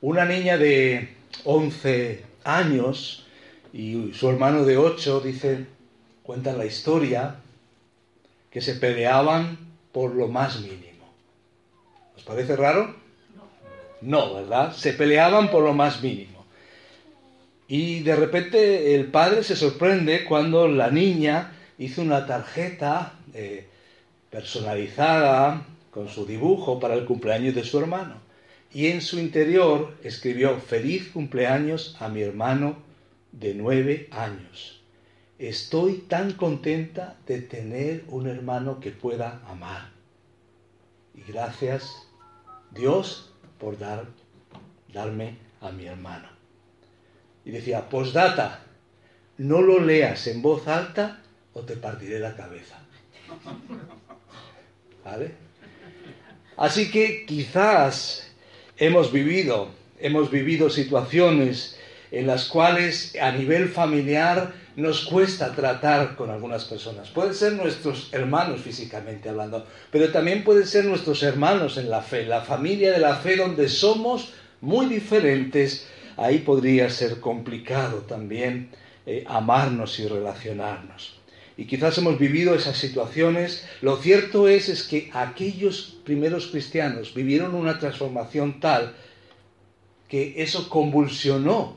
una niña de 11 años y su hermano de 8, dice, cuentan la historia, que se peleaban por lo más mínimo. ¿Os parece raro? No, ¿verdad? Se peleaban por lo más mínimo. Y de repente el padre se sorprende cuando la niña hizo una tarjeta eh, personalizada con su dibujo para el cumpleaños de su hermano. Y en su interior escribió, feliz cumpleaños a mi hermano de nueve años. Estoy tan contenta de tener un hermano que pueda amar. Y gracias Dios por dar, darme a mi hermano. Y decía, postdata, no lo leas en voz alta o te partiré la cabeza. ¿Vale? Así que quizás hemos vivido, hemos vivido situaciones en las cuales a nivel familiar nos cuesta tratar con algunas personas. Pueden ser nuestros hermanos físicamente hablando, pero también pueden ser nuestros hermanos en la fe, la familia de la fe donde somos muy diferentes. Ahí podría ser complicado también eh, amarnos y relacionarnos. Y quizás hemos vivido esas situaciones. Lo cierto es, es que aquellos primeros cristianos vivieron una transformación tal que eso convulsionó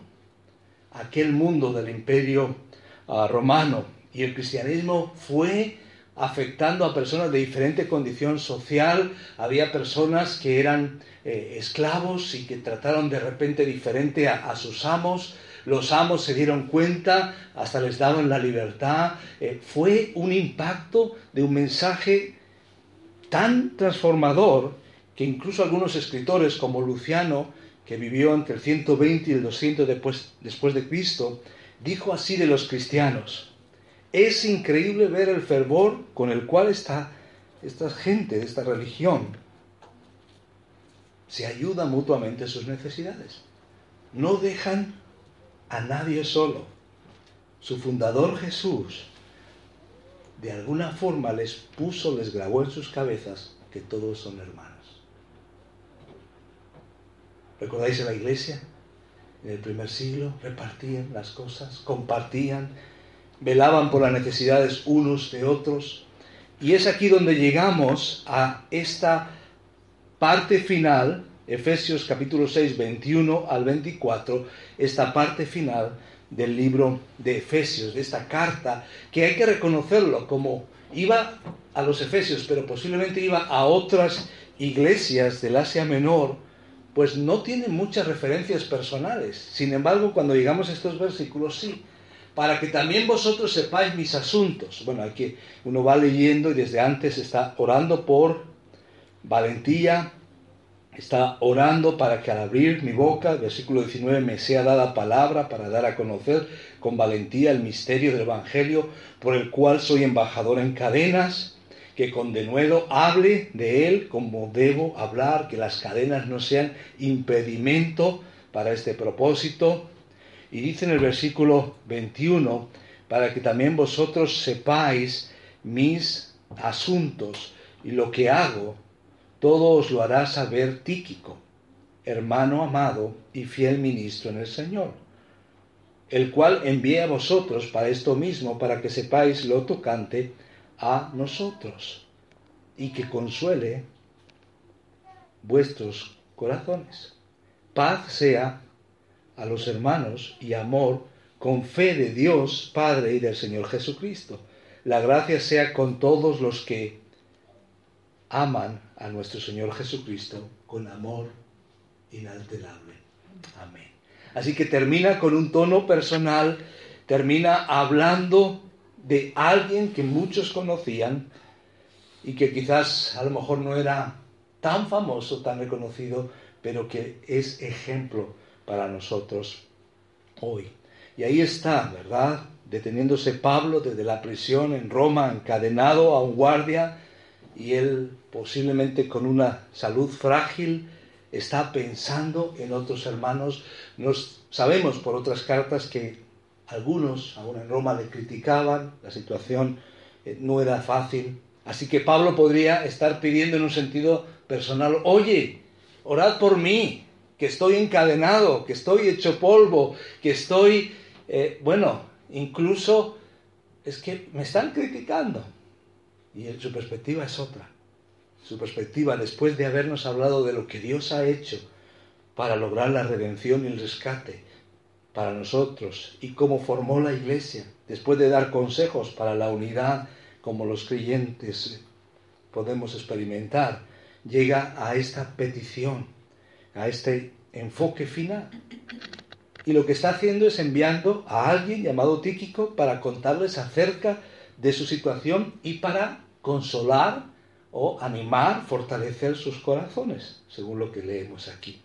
aquel mundo del imperio ah, romano y el cristianismo fue afectando a personas de diferente condición social. Había personas que eran eh, esclavos y que trataron de repente diferente a, sus amos. Los amos se dieron cuenta, hasta les daban la libertad. Eh, fue un impacto de un mensaje tan transformador que incluso algunos escritores como Luciano que vivió entre el 120 y el 200 después, de Cristo, dijo así de los cristianos, es increíble ver el fervor con el cual está esta gente esta religión se ayuda mutuamente sus necesidades. No dejan a nadie solo. Su fundador Jesús de alguna forma les puso, les grabó en sus cabezas que todos son hermanos. ¿Recordáis en la iglesia? En el primer siglo repartían las cosas, compartían, velaban por las necesidades unos de otros. Y es aquí donde llegamos a esta parte final, Efesios capítulo 6, 21 al 24, esta parte final del libro de Efesios, de esta carta, que hay que reconocerlo como iba a los Efesios, pero posiblemente iba a otras iglesias del Asia Menor, pues no tiene muchas referencias personales. Sin embargo, cuando llegamos a estos versículos, sí, para que también vosotros sepáis mis asuntos. Bueno, aquí uno va leyendo y desde antes está orando por valentía, está orando para que al abrir mi boca, versículo 19, me sea dada palabra para dar a conocer con valentía el misterio del Evangelio, por el cual soy embajador en cadenas que con denuedo hable de él como debo hablar, que las cadenas no sean impedimento para este propósito. Y dice en el versículo 21, para que también vosotros sepáis mis asuntos y lo que hago, todo os lo hará saber Tíquico, hermano amado y fiel ministro en el Señor, el cual envié a vosotros para esto mismo, para que sepáis lo tocante a nosotros y que consuele vuestros corazones. Paz sea a los hermanos y amor con fe de Dios Padre y del Señor Jesucristo. La gracia sea con todos los que aman a nuestro Señor Jesucristo con amor inalterable. Amén. Así que termina con un tono personal, termina hablando de alguien que muchos conocían y que quizás a lo mejor no era tan famoso, tan reconocido, pero que es ejemplo para nosotros hoy. Y ahí está, ¿verdad? Deteniéndose Pablo desde la prisión en Roma, encadenado a un guardia, y él posiblemente con una salud frágil está pensando en otros hermanos. Nos sabemos por otras cartas que algunos, aún en Roma, le criticaban, la situación eh, no era fácil. Así que Pablo podría estar pidiendo en un sentido personal, oye, orad por mí, que estoy encadenado, que estoy hecho polvo, que estoy, eh, bueno, incluso es que me están criticando. Y su perspectiva es otra. Su perspectiva, después de habernos hablado de lo que Dios ha hecho para lograr la redención y el rescate para nosotros y cómo formó la iglesia, después de dar consejos para la unidad como los creyentes podemos experimentar, llega a esta petición, a este enfoque final. Y lo que está haciendo es enviando a alguien llamado Tíquico para contarles acerca de su situación y para consolar o animar, fortalecer sus corazones, según lo que leemos aquí.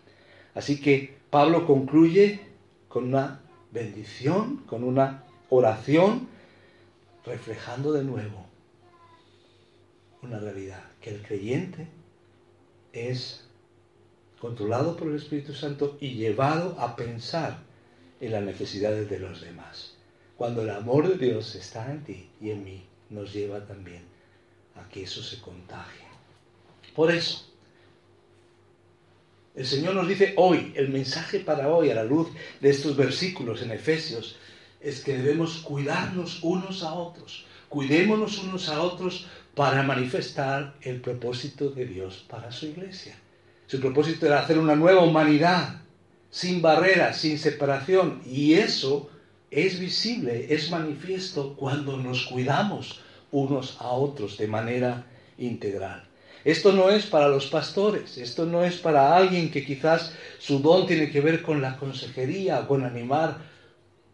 Así que Pablo concluye con una bendición, con una oración, reflejando de nuevo una realidad, que el creyente es controlado por el Espíritu Santo y llevado a pensar en las necesidades de los demás. Cuando el amor de Dios está en ti y en mí, nos lleva también a que eso se contagie. Por eso, el Señor nos dice hoy, el mensaje para hoy a la luz de estos versículos en Efesios, es que debemos cuidarnos unos a otros. Cuidémonos unos a otros para manifestar el propósito de Dios para su iglesia. Su propósito era hacer una nueva humanidad, sin barreras, sin separación. Y eso es visible, es manifiesto cuando nos cuidamos unos a otros de manera integral. Esto no es para los pastores, esto no es para alguien que quizás su don tiene que ver con la consejería o con animar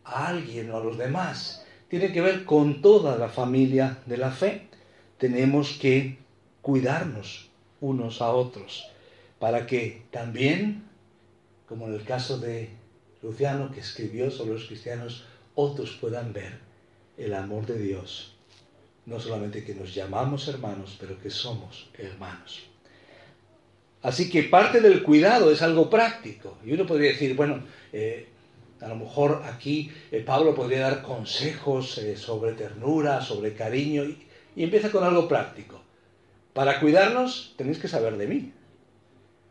a alguien o a los demás. Tiene que ver con toda la familia de la fe. Tenemos que cuidarnos unos a otros para que también, como en el caso de Luciano que escribió sobre los cristianos, otros puedan ver el amor de Dios no solamente que nos llamamos hermanos, pero que somos hermanos. Así que parte del cuidado es algo práctico. Y uno podría decir, bueno, eh, a lo mejor aquí eh, Pablo podría dar consejos eh, sobre ternura, sobre cariño, y, y, empieza con algo práctico. Para cuidarnos tenéis que saber de mí.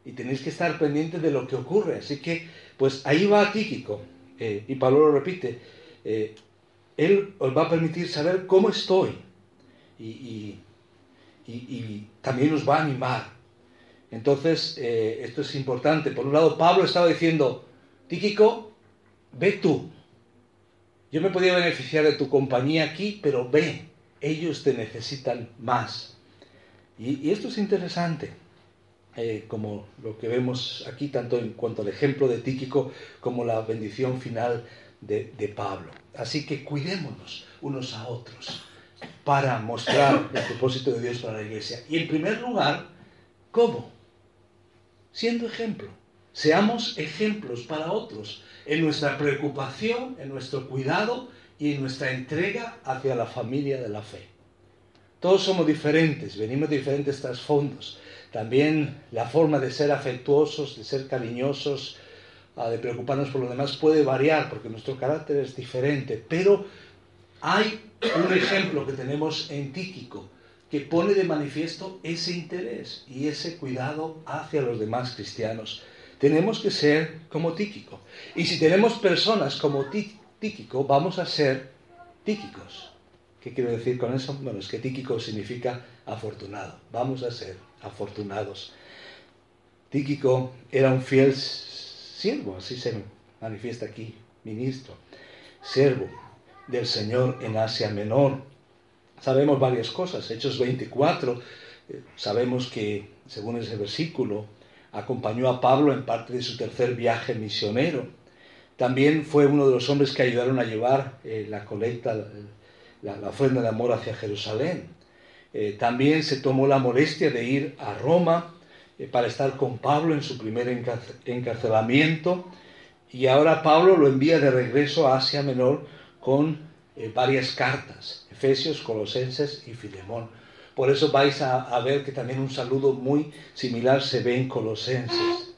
Y tenéis que estar pendientes de lo que ocurre. Así que, pues ahí va Tíquico. y Pablo lo repite. Él os va a permitir saber cómo estoy y, también nos va a animar. Entonces, eh, esto es importante. Por un lado, Pablo estaba diciendo, Tíquico, ve tú. Yo me podía beneficiar de tu compañía aquí, pero ve, ellos te necesitan más. Y, esto es interesante, eh, como lo que vemos aquí, tanto en cuanto al ejemplo de Tíquico como la bendición final de, Pablo. Así que cuidémonos unos a otros para mostrar el propósito de Dios para la iglesia. Y en primer lugar, ¿cómo? Siendo ejemplo. Seamos ejemplos para otros en nuestra preocupación, en nuestro cuidado y en nuestra entrega hacia la familia de la fe. Todos somos diferentes, venimos de diferentes trasfondos. También la forma de ser afectuosos, de ser cariñosos, de preocuparnos por los demás puede variar porque nuestro carácter es diferente, pero hay un ejemplo que tenemos en Tíquico que pone de manifiesto ese interés y ese cuidado hacia los demás cristianos. Tenemos que ser como Tíquico. Y si tenemos personas como Tíquico, vamos a ser tíquicos. ¿Qué quiero decir con eso? Bueno, es que Tíquico significa afortunado. Vamos a ser afortunados. Tíquico era un fiel siervo, así se manifiesta aquí, ministro, siervo del Señor en Asia Menor. Sabemos varias cosas. Hechos 24, eh, sabemos que, según ese versículo, acompañó a Pablo en parte de su tercer viaje misionero. También fue uno de los hombres que ayudaron a llevar eh, la colecta, la, ofrenda de amor hacia Jerusalén. Eh, también se tomó la molestia de ir a Roma para estar con Pablo en su primer encarcelamiento. Y ahora Pablo lo envía de regreso a Asia Menor con eh, varias cartas, Efesios, Colosenses y Filemón. Por eso vais a, ver que también un saludo muy similar se ve en Colosenses.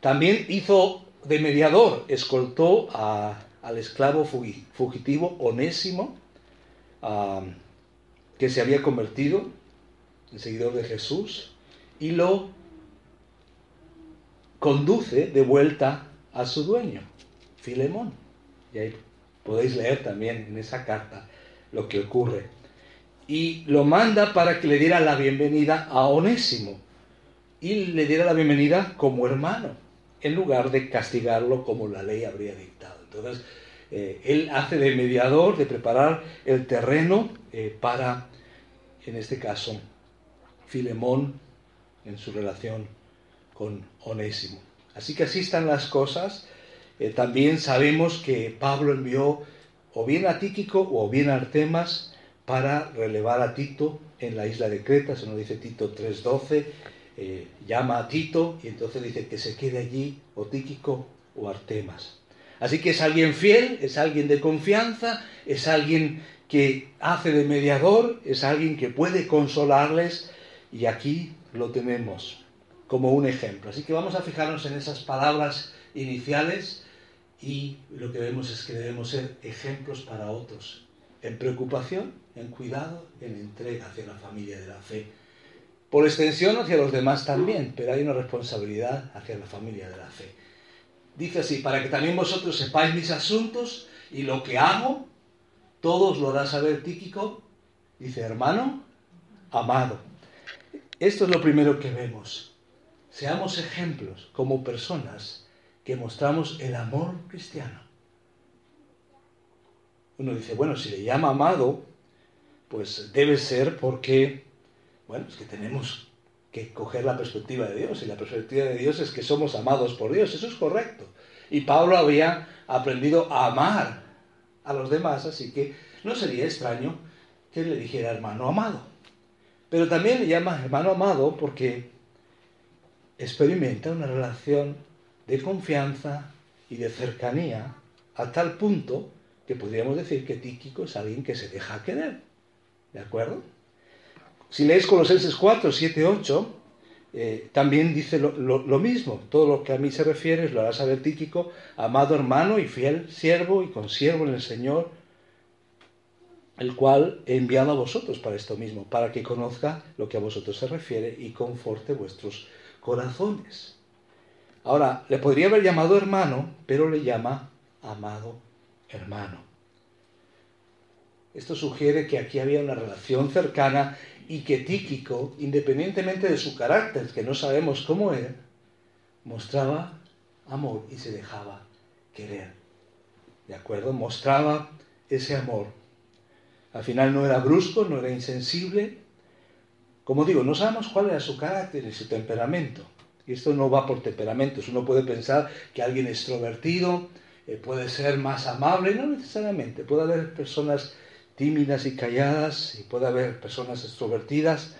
También hizo de mediador, escoltó al esclavo fugitivo Onésimo, que se había convertido en seguidor de Jesús, y lo conduce de vuelta a su dueño, Filemón. Y ahí podéis leer también en esa carta lo que ocurre. Y lo manda para que le diera la bienvenida a Onésimo. Y le diera la bienvenida como hermano, en lugar de castigarlo como la ley habría dictado. Entonces, eh, él hace de mediador, de preparar el terreno eh, para, en este caso, Filemón en su relación con Onésimo. Así que así están las cosas. Eh, también sabemos que Pablo envió o bien a Tíquico o bien a Artemas para relevar a Tito en la isla de Creta, eso nos dice Tito 3.12, llama a Tito y entonces dice que se quede allí o Tíquico o Artemas. Así que es alguien fiel, es alguien de confianza, es alguien que hace de mediador, es alguien que puede consolarles y aquí lo tenemos como un ejemplo. Así que vamos a fijarnos en esas palabras iniciales y lo que vemos es que debemos ser ejemplos para otros, en preocupación, en cuidado, en entrega hacia la familia de la fe. Por extensión hacia los demás también, pero hay una responsabilidad hacia la familia de la fe. Dice así, para que también vosotros sepáis mis asuntos y lo que hago, todos lo hará saber Tíquico. Dice, hermano, amado. Esto es lo primero que vemos. Seamos ejemplos como personas que mostramos el amor cristiano. Uno dice, bueno, si le llama amado, pues debe ser porque, bueno, es que tenemos que coger la perspectiva de Dios. Y la perspectiva de Dios es que somos amados por Dios. Eso es correcto. Y Pablo había aprendido a amar a los demás, así que no sería extraño que le dijera hermano amado. Pero también le llama hermano amado porque experimenta una relación de confianza y de cercanía a tal punto que podríamos decir que Tíquico es alguien que se deja querer. ¿De acuerdo? Si lees Colosenses 4, 7, 8, también dice lo, mismo. Todo lo que a mí se refiere lo hará saber Tíquico, amado hermano y fiel siervo y consiervo en el Señor, el cual he enviado a vosotros para esto mismo, para que conozca lo que a vosotros se refiere y conforte vuestros corazones. Ahora, le podría haber llamado hermano, pero le llama amado hermano. Esto sugiere que aquí había una relación cercana y que Tíquico, independientemente de su carácter, que no sabemos cómo era, mostraba amor y se dejaba querer. ¿De acuerdo? Mostraba ese amor. Al final no era brusco, no era insensible. Como digo, no sabemos cuál era su carácter y su temperamento. Y esto no va por temperamentos. Uno puede pensar que alguien extrovertido eh, puede ser más amable, no necesariamente. Puede haber personas tímidas y calladas y puede haber personas extrovertidas.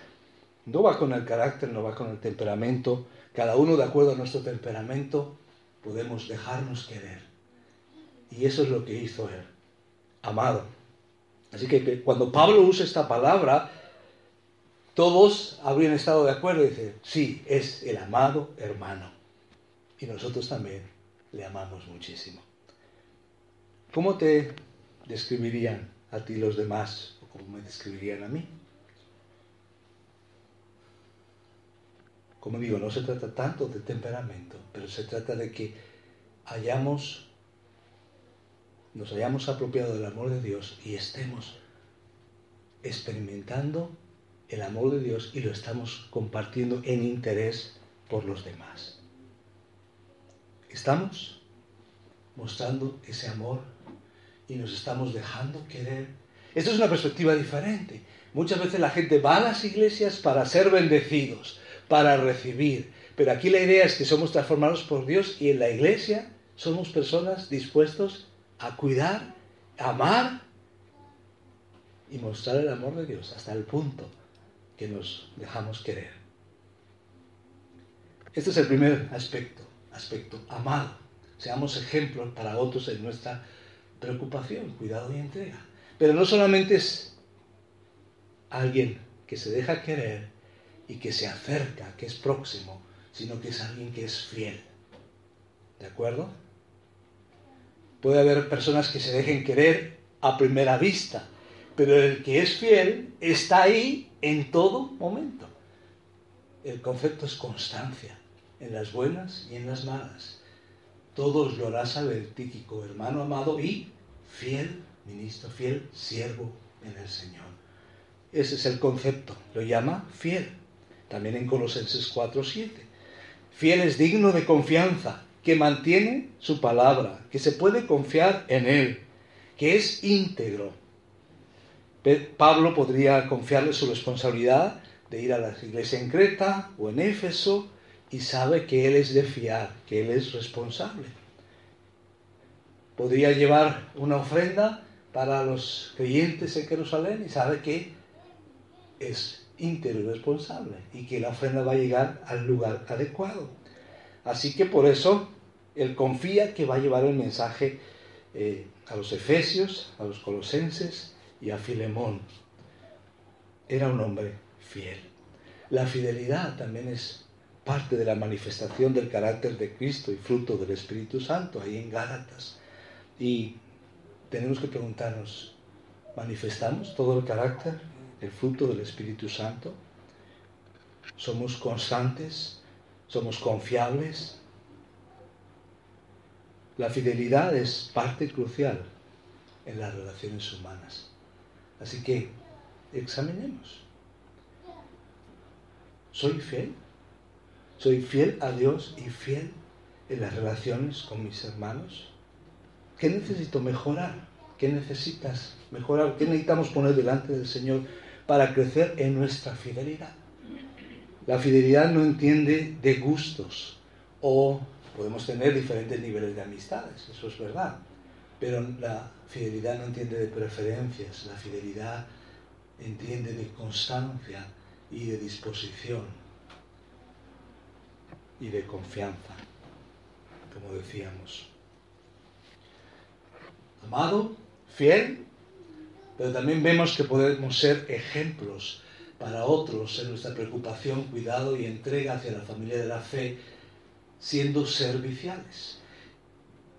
No va con el carácter, no va con el temperamento. Cada uno de acuerdo a nuestro temperamento podemos dejarnos querer. Y eso es lo que hizo él, amado. Así que cuando Pablo usa esta palabra, todos habrían estado de acuerdo y dicen, sí, es el amado hermano. Y nosotros también le amamos muchísimo. ¿Cómo te describirían a ti los demás, o como me describirían a mí. Como digo, no se trata tanto de temperamento, pero se trata de que hayamos, nos hayamos apropiado del amor de Dios y estemos experimentando el amor de Dios y lo estamos compartiendo en interés por los demás. Estamos mostrando ese amor y nos estamos dejando querer. Esto es una perspectiva diferente. Muchas veces la gente va a las iglesias para ser bendecidos, para recibir, pero aquí la idea es que somos transformados por Dios y en la iglesia somos personas dispuestos a cuidar, a amar y mostrar el amor de Dios hasta el punto que nos dejamos querer. Este es el primer aspecto, aspecto amado. Seamos ejemplos para otros en nuestra preocupación, cuidado y entrega. Pero no solamente es alguien que se deja querer y que se acerca, que es próximo, sino que es alguien que es fiel. ¿De acuerdo? Puede haber personas que se dejen querer a primera vista, pero el que es fiel está ahí en todo momento. El concepto es constancia. en las buenas y en las malas. Todos lo hará saber Tíquico, hermano amado y fiel ministro, fiel siervo en el Señor. Ese es el concepto, lo llama fiel. También en Colosenses 4:7. Fiel es digno de confianza, que mantiene su palabra, que se puede confiar en él, que es íntegro. Pablo podría confiarle su responsabilidad de ir a la iglesia en Creta o en Éfeso y sabe que él es de fiar, que él es responsable. Podría llevar una ofrenda para los creyentes en Jerusalén y sabe que es íntegro y responsable y que la ofrenda va a llegar al lugar adecuado. Así que por eso él confía que va a llevar el mensaje eh, a los efesios, a los colosenses y a Filemón. Era un hombre fiel. La fidelidad también es parte de la manifestación del carácter de Cristo y fruto del Espíritu Santo, ahí en Gálatas. Y tenemos que preguntarnos, ¿manifestamos todo el carácter, el fruto del Espíritu Santo? ¿Somos constantes? ¿Somos confiables? La fidelidad es parte crucial en las relaciones humanas. Así que examinemos. ¿Soy fiel? ¿Soy fiel a Dios y fiel en las relaciones con mis hermanos? ¿Qué necesito mejorar? ¿Qué necesitas mejorar? ¿Qué necesitamos poner delante del Señor para crecer en nuestra fidelidad? La fidelidad no entiende de gustos o podemos tener diferentes niveles de amistades, eso es verdad, pero la fidelidad no entiende de preferencias, la fidelidad entiende de constancia y de disposición y de confianza, como decíamos. Amado, fiel, pero también vemos que podemos ser ejemplos para otros en nuestra preocupación, cuidado y entrega hacia la familia de la fe, siendo serviciales.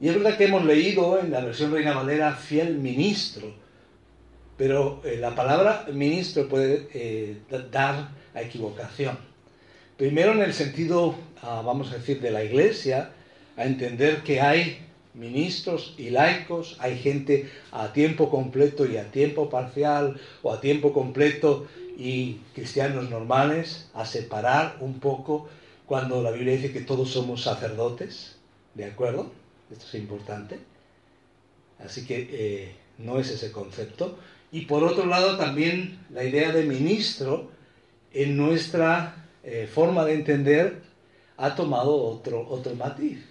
Y es verdad que hemos leído en la versión Reina Valera fiel ministro, pero eh, la palabra ministro puede eh, dar a equivocación. Primero en el sentido, ah, vamos a decir, de la iglesia, a entender que hay ministros y laicos, hay gente a tiempo completo y a tiempo parcial o a tiempo completo y cristianos normales, a separar un poco cuando la Biblia dice que todos somos sacerdotes, ¿de acuerdo? Esto es importante. Así que eh, no es ese concepto. Y por otro lado también la idea de ministro en nuestra eh, forma de entender ha tomado otro, otro matiz,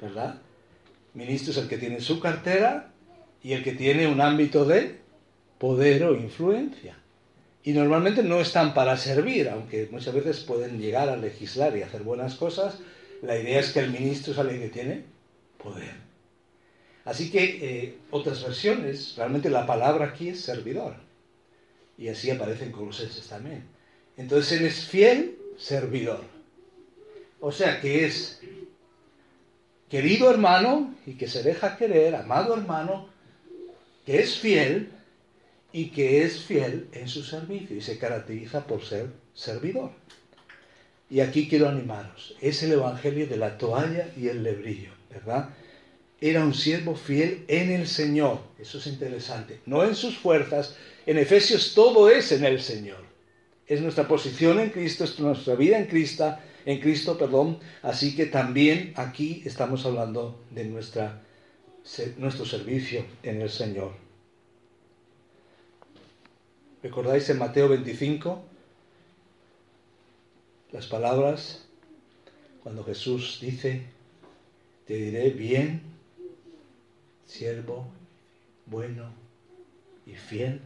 ¿verdad? Ministro es el que tiene su cartera y el que tiene un ámbito de poder o influencia. Y normalmente no están para servir, aunque muchas veces pueden llegar a legislar y hacer buenas cosas. La idea es que el ministro es alguien que tiene poder. Así que eh, otras versiones, realmente la palabra aquí es servidor. Y así aparece en Colosenses también. Entonces él es fiel servidor. O sea que es querido hermano y que se deja querer, amado hermano, que es fiel y que es fiel en su servicio y se caracteriza por ser servidor. Y aquí quiero animaros, es el Evangelio de la toalla y el lebrillo, ¿verdad? Era un siervo fiel en el Señor, eso es interesante, no en sus fuerzas, en Efesios todo es en el Señor. Es nuestra posición en Cristo, es nuestra vida en Cristo, en Cristo, perdón. Así que también aquí estamos hablando de nuestra, nuestro servicio en el Señor. ¿Recordáis en Mateo 25 las palabras cuando Jesús dice, te diré bien, siervo, bueno y fiel?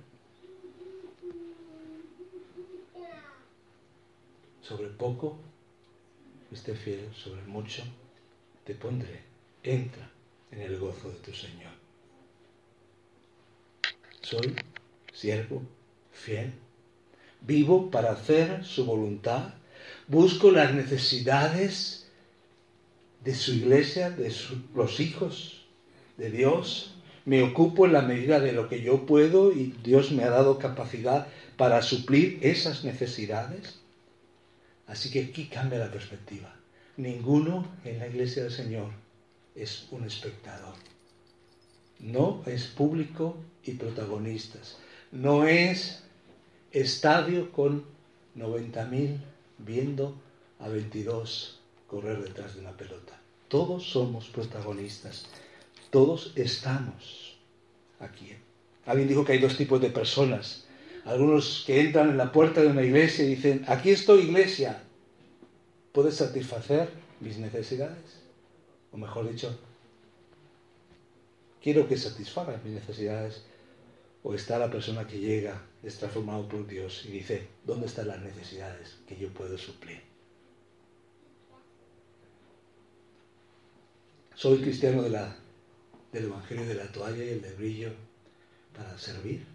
Sobre poco esté fiel sobre mucho, te pondré. Entra en el gozo de tu Señor. Soy siervo fiel. Vivo para hacer su voluntad. Busco las necesidades de su iglesia, de los hijos de Dios. Me ocupo en la medida de lo que yo puedo y Dios me ha dado capacidad para suplir esas necesidades. Así que aquí cambia la perspectiva. ninguno en la iglesia del Señor es un espectador. No es público y protagonistas. No es estadio con 90.000 viendo a 22 correr detrás de una pelota. Todos somos protagonistas. Todos estamos aquí. Alguien dijo que hay dos tipos de personas. Algunos que entran en la puerta de una iglesia y dicen, aquí estoy iglesia, ¿puedes satisfacer mis necesidades? O mejor dicho, quiero que satisfaga mis necesidades. O está la persona que llega, es transformado por Dios y dice, ¿dónde están las necesidades que yo puedo suplir? Soy cristiano de la, del Evangelio de la toalla y el de brillo para servir.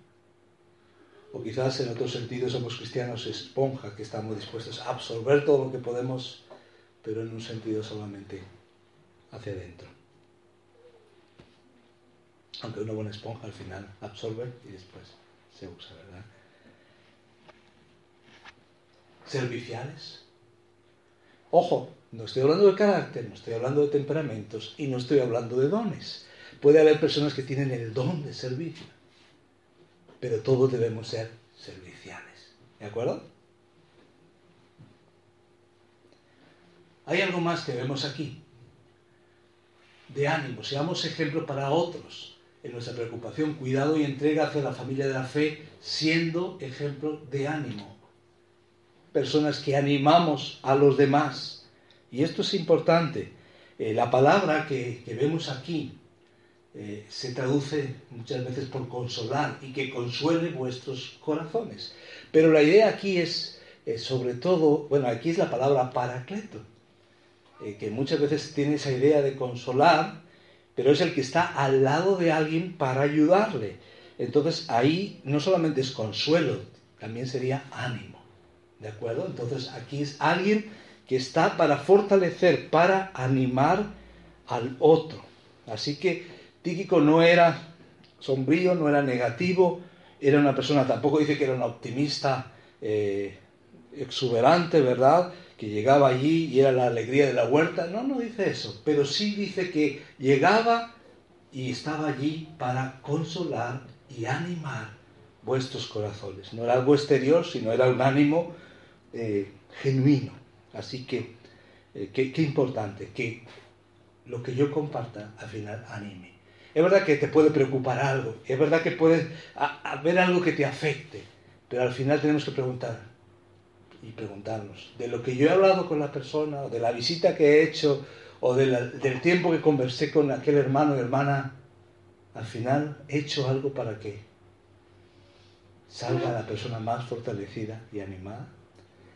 O quizás en otro sentido somos cristianos esponja, que estamos dispuestos a absorber todo lo que podemos, pero en un sentido solamente hacia adentro. Aunque una buena esponja al final absorbe y después se usa, ¿verdad? Serviciales. Ojo, no estoy hablando de carácter, no estoy hablando de temperamentos y no estoy hablando de dones. Puede haber personas que tienen el don de servicio, pero todos debemos ser serviciales. ¿De acuerdo? Hay algo más que vemos aquí. De ánimo, seamos ejemplo para otros en nuestra preocupación, cuidado y entrega hacia la familia de la fe, siendo ejemplo de ánimo. Personas que animamos a los demás y esto es importante. Eh, la palabra que, vemos aquí eh, se traduce muchas veces por consolar y que consuele vuestros corazones. Pero la idea aquí es, eh, sobre todo, bueno, aquí es la palabra paracleto, que muchas veces tiene esa idea de consolar, pero es el que está al lado de alguien para ayudarle. Entonces ahí no solamente es consuelo, también sería ánimo. ¿De acuerdo? Entonces aquí es alguien que está para fortalecer, para animar al otro. Así que Tíquico no era sombrío, no era negativo, era una persona, tampoco dice que era un optimista eh, exuberante, ¿verdad? Que llegaba allí y era la alegría de la huerta. No, no dice eso, pero sí dice que llegaba y estaba allí para consolar y animar vuestros corazones. No era algo exterior, sino era un ánimo eh, genuino. Así que, eh, qué, importante que lo que yo comparta al final anime. Es verdad que te puede preocupar algo, es verdad que puedes haber algo que te afecte, pero al final tenemos que preguntar y preguntarnos de lo que yo he hablado con la persona, o de la visita que he hecho, o del tiempo que conversé con aquel hermano o hermana, al final he hecho algo para que salga la persona más fortalecida y animada.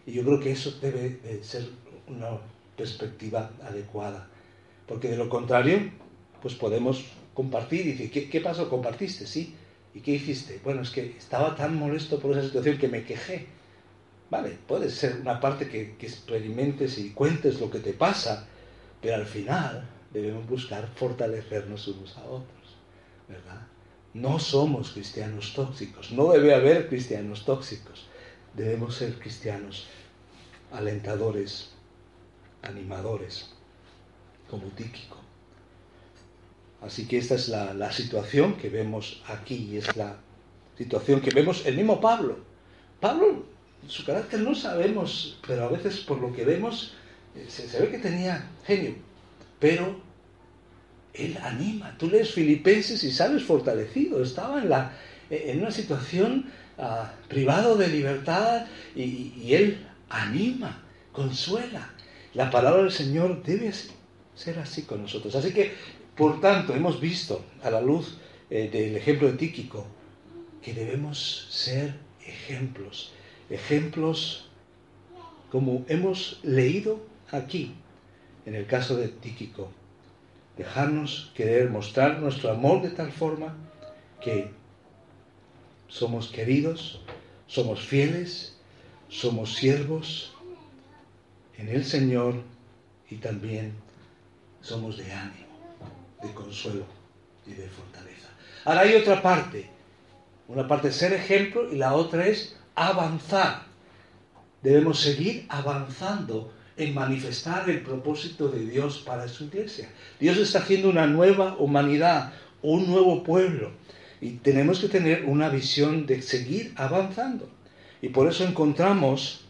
Y yo creo que eso debe ser una perspectiva adecuada. Porque de lo contrario, pues podemos compartir y decir, ¿qué, qué pasó? ¿Compartiste? Sí. ¿Y qué hiciste? Bueno, es que estaba tan molesto por esa situación que me quejé. Vale, puede ser una parte que, que experimentes y cuentes lo que te pasa, pero al final debemos buscar fortalecernos unos a otros, ¿verdad? No somos cristianos tóxicos, no debe haber cristianos tóxicos debemos ser cristianos alentadores, animadores, como Tíquico. Así que esta es la, situación que vemos aquí y es la situación que vemos el mismo Pablo. Pablo, su carácter no sabemos, pero a veces por lo que vemos eh, se, ve que tenía genio, pero él anima. Tú lees Filipenses y sales fortalecido. Estaba en, la, en una situación privado de libertad y, Él anima, consuela. La palabra del Señor debe ser así con nosotros. Así que, por tanto, hemos visto a la luz eh, del ejemplo de Tíquico que debemos ser ejemplos, ejemplos como hemos leído aquí, en el caso de Tíquico, dejarnos querer mostrar nuestro amor de tal forma que somos queridos, somos fieles, somos siervos en el Señor y también somos de ánimo, de consuelo y de fortaleza. Ahora hay otra parte, una parte es ser ejemplo y la otra es avanzar. Debemos seguir avanzando en manifestar el propósito de Dios para su iglesia. Dios está haciendo una nueva humanidad, un nuevo pueblo. Y tenemos que tener una visión de seguir avanzando. Y por eso encontramos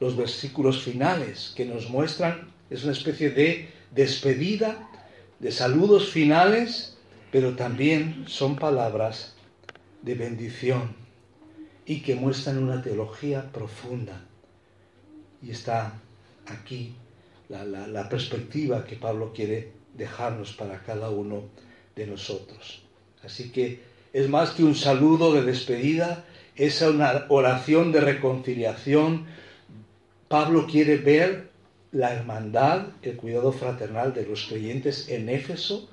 los versículos finales que nos muestran, es una especie de despedida, de saludos finales, pero también son palabras de bendición y que muestran una teología profunda. Y está aquí la, perspectiva que Pablo quiere dejarnos para cada uno de nosotros. Así que es más que un saludo de despedida, es una oración de reconciliación. Pablo quiere ver la hermandad, el cuidado fraternal de los creyentes en Éfeso.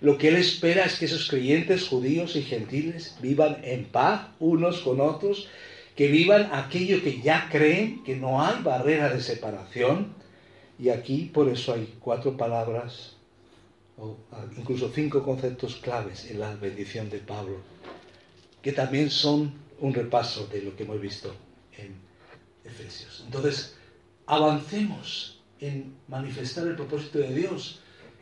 Lo que él espera es que esos creyentes judíos y gentiles vivan en paz unos con otros, que vivan aquello que ya creen, que no hay barrera de separación. Y aquí por eso hay cuatro palabras, o incluso cinco conceptos claves en la bendición de Pablo, que también son un repaso de lo que hemos visto en Efesios. Entonces, avancemos en manifestar el propósito de Dios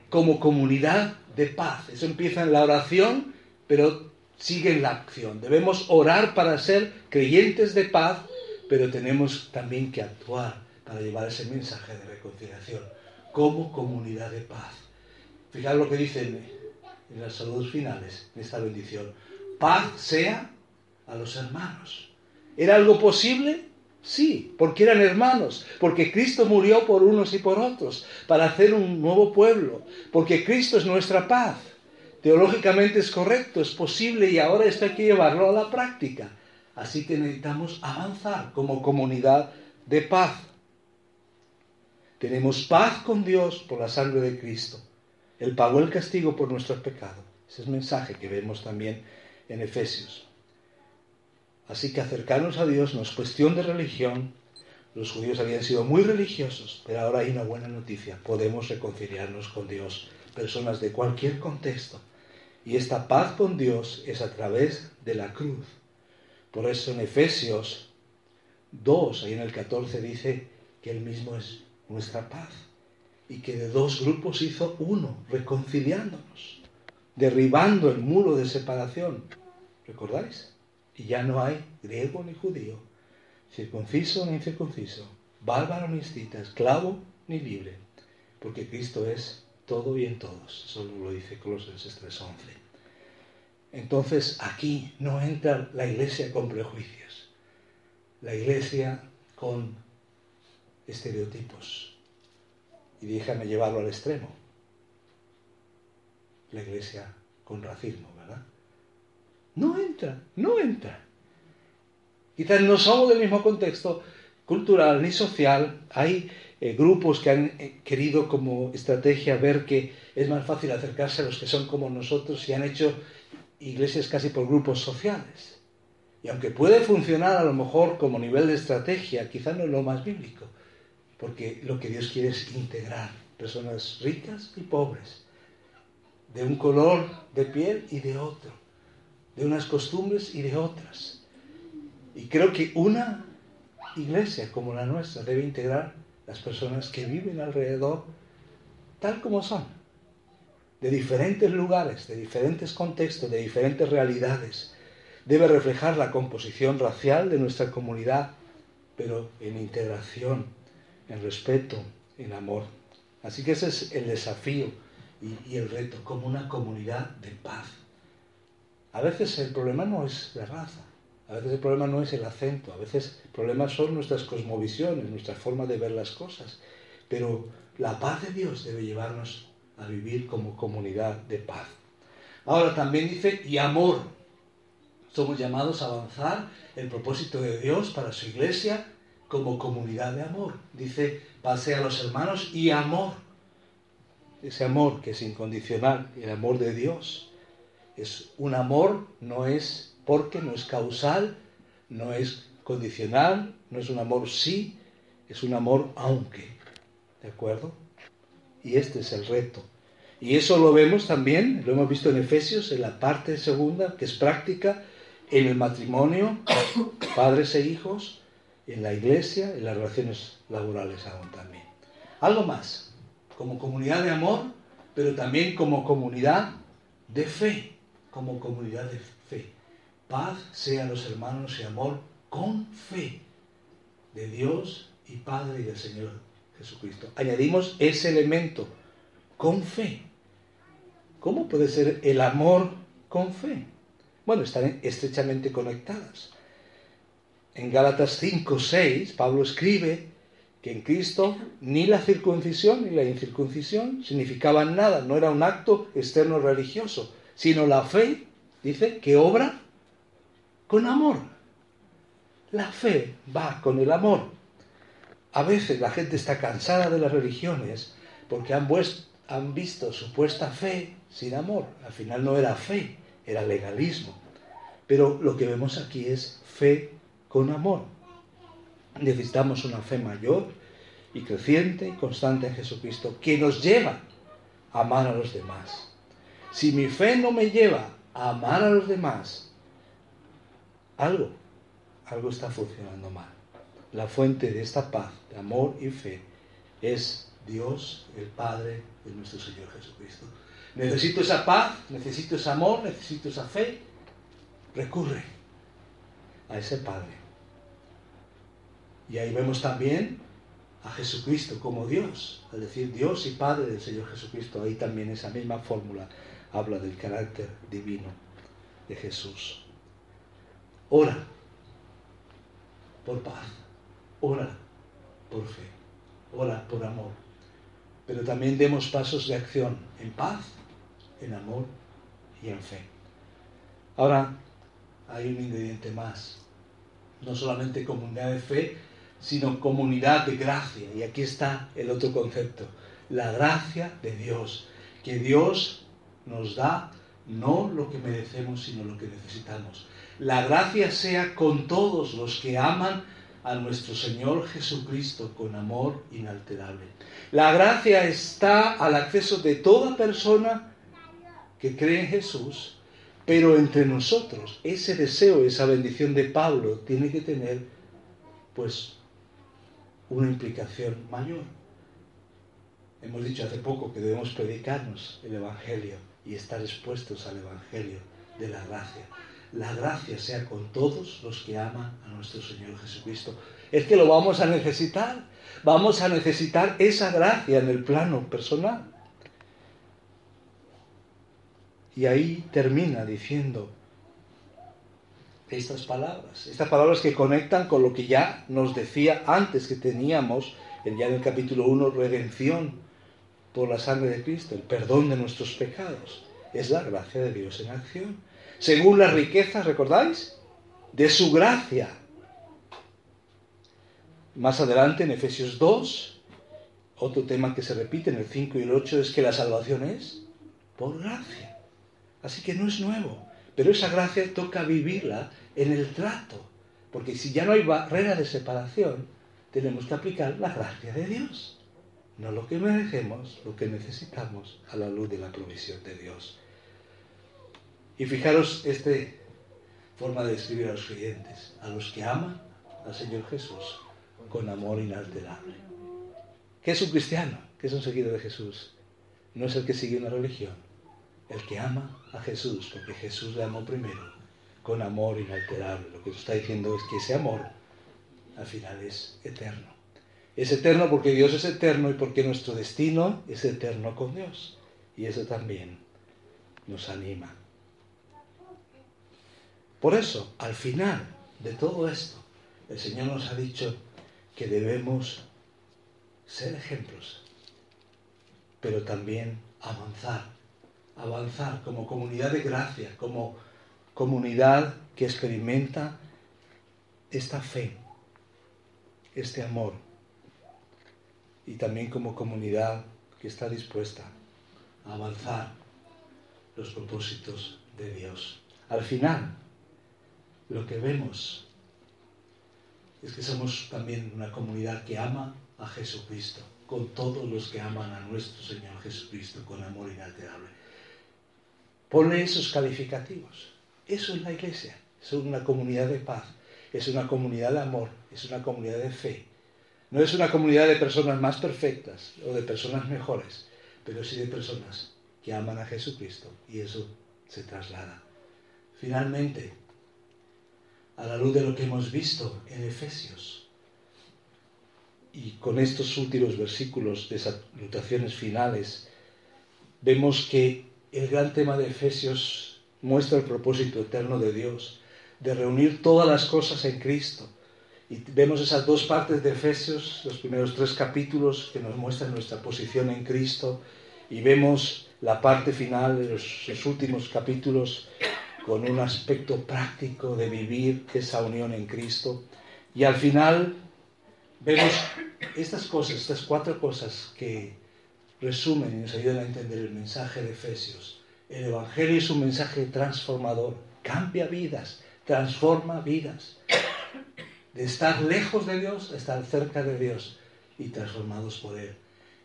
como comunidad de paz. Eso empieza en la oración, pero sigue en la acción. Debemos orar para ser creyentes de paz, pero tenemos también que actuar para llevar ese mensaje de reconciliación como comunidad de paz. Fijaros lo que dicen en las saludos finales de esta bendición. Paz sea a los hermanos. ¿Era algo posible? Sí, porque eran hermanos, porque Cristo murió por unos y por otros, para hacer un nuevo pueblo, porque Cristo es nuestra paz. Teológicamente es correcto, es posible y ahora esto hay que llevarlo a la práctica. Así que necesitamos avanzar como comunidad de paz. Tenemos paz con Dios por la sangre de Cristo. Él pagó el castigo por nuestros pecados. Ese es el mensaje que vemos también en Efesios. Así que acercarnos a Dios no es cuestión de religión. Los judíos habían sido muy religiosos, pero ahora hay una buena noticia. Podemos reconciliarnos con Dios, personas de cualquier contexto. Y esta paz con Dios es a través de la cruz. Por eso en Efesios 2, ahí en el 14 dice que Él mismo es nuestra paz. Y que de dos grupos hizo uno, reconciliándonos, derribando el muro de separación. ¿Recordáis? Y ya no hay griego ni judío, circunciso ni incircunciso, bárbaro ni escita, esclavo ni libre, porque Cristo es todo y en todos. Eso lo dice Colosenses 3.11. Entonces aquí no entra la iglesia con prejuicios, la iglesia con estereotipos. Y déjame llevarlo al extremo. La iglesia con racismo, ¿verdad? No entra, no entra. Quizás no somos del mismo contexto cultural ni social. Hay eh, grupos que han eh, querido como estrategia ver que es más fácil acercarse a los que son como nosotros y han hecho iglesias casi por grupos sociales. Y aunque puede funcionar a lo mejor como nivel de estrategia, quizás no es lo más bíblico, porque lo que Dios quiere es integrar personas ricas y pobres, de un color de piel y de otro de unas costumbres y de otras. Y creo que una iglesia como la nuestra debe integrar las personas que viven alrededor tal como son, de diferentes lugares, de diferentes contextos, de diferentes realidades. Debe reflejar la composición racial de nuestra comunidad, pero en integración, en respeto, en amor. Así que ese es el desafío y, el reto, como una comunidad de paz a veces el problema no es la raza, a veces el problema no es el acento, a veces el problema son nuestras cosmovisiones, nuestra forma de ver las cosas. Pero la paz de Dios debe llevarnos a vivir como comunidad de paz. Ahora también dice, y amor. Somos llamados a avanzar el propósito de Dios para su iglesia como comunidad de amor. Dice, pase a los hermanos y amor. Ese amor que es incondicional, el amor de Dios. Es un amor, no es porque, no es causal, no es condicional, no es un amor sí, es un amor aunque. ¿De acuerdo? Y este es el reto. Y eso lo vemos también, lo hemos visto en Efesios, en la parte segunda, que es práctica, en el matrimonio, padres e hijos, en la iglesia, en las relaciones laborales aún también. Algo más, como comunidad de amor, pero también como comunidad de fe, como comunidad de fe. Paz sea los hermanos y amor con fe de Dios y Padre y del Señor Jesucristo. Añadimos ese elemento, con fe. ¿Cómo puede ser el amor con fe? Bueno, están estrechamente conectadas. En Gálatas 5, 6, Pablo escribe que en Cristo ni la circuncisión ni la incircuncisión significaban nada, no era un acto externo religioso, sino la fe, dice, que obra con amor. La fe va con el amor. A veces la gente está cansada de las religiones porque han, han visto supuesta fe sin amor. Al final no era fe, era legalismo. Pero lo que vemos aquí es fe con amor. Necesitamos una fe mayor y creciente y constante en Jesucristo que nos lleva a amar a los demás. Si mi fe no me lleva a amar a los demás, algo, algo está funcionando mal. La fuente de esta paz, de amor y fe es Dios, el Padre de nuestro Señor Jesucristo. Necesito esa paz, necesito ese amor, necesito esa fe. Recurre a ese Padre. Y ahí vemos también a Jesucristo como Dios, es decir, Dios y Padre del Señor Jesucristo. Ahí también esa misma fórmula habla del carácter divino de Jesús. Ora por paz, ora por fe, ora por amor. Pero también demos pasos de acción en paz, en amor y en fe. Ahora, hay un ingrediente más. No solamente comunidad de fe, sino comunidad de gracia. Y aquí está el otro concepto, la gracia de Dios, que Dios nos da no lo que merecemos, sino lo que necesitamos. La gracia sea con todos los que aman a nuestro Señor Jesucristo con amor inalterable. La gracia está al acceso de toda persona que cree en Jesús, pero entre nosotros ese deseo, esa bendición de Pablo tiene que tener pues una implicación mayor. Hemos dicho hace poco que debemos predicarnos el Evangelio y estar expuestos al Evangelio de la gracia. La gracia sea con todos los que aman a nuestro Señor Jesucristo. Es que lo vamos a necesitar. Vamos a necesitar esa gracia en el plano personal. Y ahí termina diciendo, estas palabras, estas palabras que conectan con lo que ya nos decía antes que teníamos, ya en el capítulo 1, redención por la sangre de Cristo, el perdón de nuestros pecados. Es la gracia de Dios en acción. Según las riquezas, ¿recordáis? De su gracia. Más adelante, en Efesios 2, otro tema que se repite en el 5 y el 8 es que la salvación es por gracia. Así que no es nuevo. Pero esa gracia toca vivirla en el trato, porque si ya no hay barrera de separación, tenemos que aplicar la gracia de Dios, no lo que merecemos, lo que necesitamos a la luz de la provisión de Dios. Y fijaros esta forma de describir a los creyentes, a los que aman al Señor Jesús con amor inalterable. ¿Qué es un cristiano? ¿Qué es un seguidor de Jesús? No es el que sigue una religión, el que ama a Jesús, porque Jesús le amó primero con amor inalterable. Lo que está diciendo es que ese amor al final es eterno. Es eterno porque Dios es eterno y porque nuestro destino es eterno con Dios. Y eso también nos anima. Por eso, al final de todo esto, el Señor nos ha dicho que debemos ser ejemplos, pero también avanzar, avanzar como comunidad de gracia, como comunidad que experimenta esta fe, este amor, y también como comunidad que está dispuesta a avanzar los propósitos de Dios. Al final, lo que vemos es que somos también una comunidad que ama a Jesucristo, con todos los que aman a nuestro Señor Jesucristo con amor inalterable. Pone esos calificativos. Eso es la iglesia, es una comunidad de paz es una comunidad de amor, es una comunidad de fe. No es una comunidad de personas más perfectas o de personas mejores, pero sí de personas que aman a Jesucristo y eso se traslada. Finalmente, a la luz de lo que hemos visto en Efesios, y con estos últimos versículos de salutaciones finales, vemos que el gran tema de Efesios muestra el propósito eterno de Dios, de reunir todas las cosas en Cristo. Y vemos esas dos partes de Efesios, los primeros tres capítulos que nos muestran nuestra posición en Cristo, y vemos la parte final de los, los últimos capítulos con un aspecto práctico de vivir esa unión en Cristo. Y al final vemos estas cosas, estas cuatro cosas que resumen y nos ayudan a entender el mensaje de Efesios. El Evangelio es un mensaje transformador, cambia vidas, transforma vidas. De estar lejos de Dios a estar cerca de Dios y transformados por Él.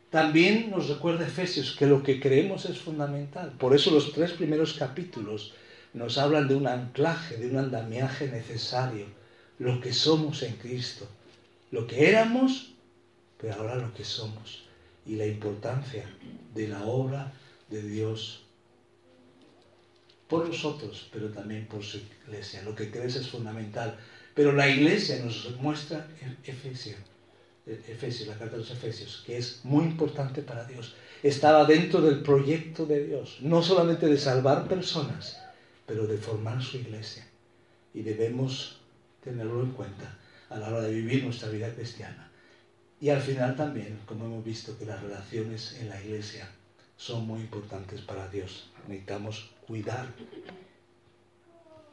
También nos recuerda Efesios que lo que creemos es fundamental. Por eso los tres primeros capítulos nos hablan de un anclaje, de un andamiaje necesario, lo que somos en Cristo, lo que éramos, pero ahora lo que somos, y la importancia de la obra de Dios por nosotros, pero también por su iglesia. Lo que crees es fundamental, pero la iglesia nos muestra en Efesios, Efesios, la carta de los Efesios, que es muy importante para Dios. Estaba dentro del proyecto de Dios, no solamente de salvar personas, pero de formar su iglesia. Y debemos tenerlo en cuenta a la hora de vivir nuestra vida cristiana. Y al final también, como hemos visto, que las relaciones en la iglesia son muy importantes para Dios. Necesitamos cuidar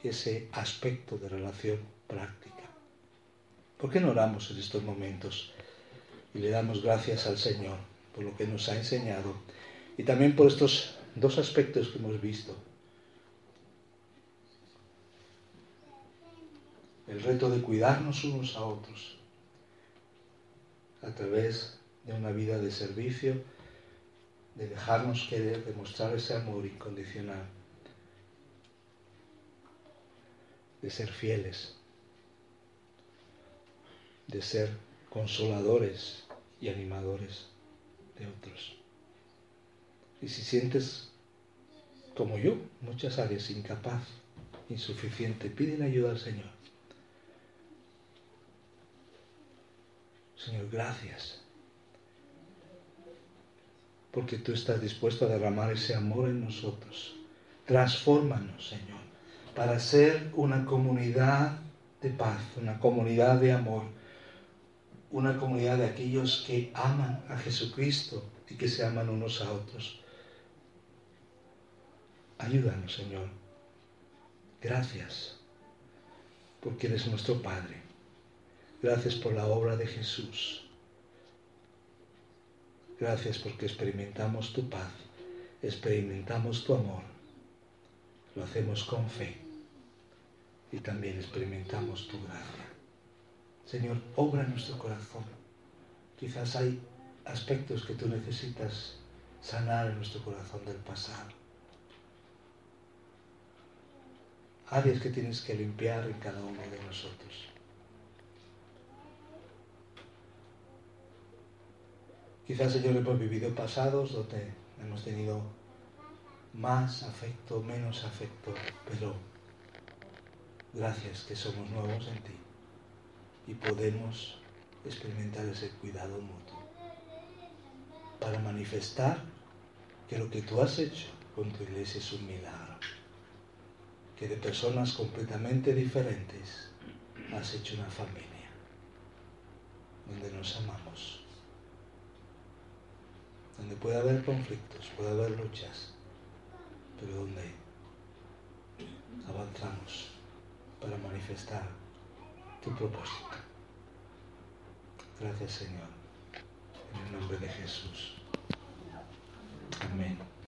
ese aspecto de relación práctica. ¿Por qué no oramos en estos momentos y le damos gracias al Señor por lo que nos ha enseñado y también por estos dos aspectos que hemos visto? el reto de cuidarnos unos a otros a través de una vida de servicio, de dejarnos querer, de mostrar ese amor incondicional, de ser fieles, de ser consoladores y animadores de otros. Y si sientes, como yo, muchas áreas incapaz, insuficiente, piden ayuda al Señor. Señor, gracias. Porque tú estás dispuesto a derramar ese amor en nosotros. Transfórmanos, Señor, para ser una comunidad de paz, una comunidad de amor, una comunidad de aquellos que aman a Jesucristo y que se aman unos a otros. Ayúdanos, Señor. Gracias, porque eres nuestro Padre. Gracias por la obra de Jesús. Gracias porque experimentamos tu paz, experimentamos tu amor. Lo hacemos con fe y también experimentamos tu gracia. Señor, obra en nuestro corazón. Quizás hay aspectos que tú necesitas sanar en nuestro corazón del pasado. Áreas que tienes que limpiar en cada uno de nosotros. Quizás, Señor, hemos vivido pasados donde hemos tenido más afecto, menos afecto, pero gracias que somos nuevos en ti y podemos experimentar ese cuidado mutuo para manifestar que lo que tú has hecho con tu iglesia es un milagro, que de personas completamente diferentes has hecho una familia donde nos amamos donde puede haber conflictos, puede haber luchas, pero donde avanzamos para manifestar tu propósito. Gracias Señor, en el nombre de Jesús. Amén.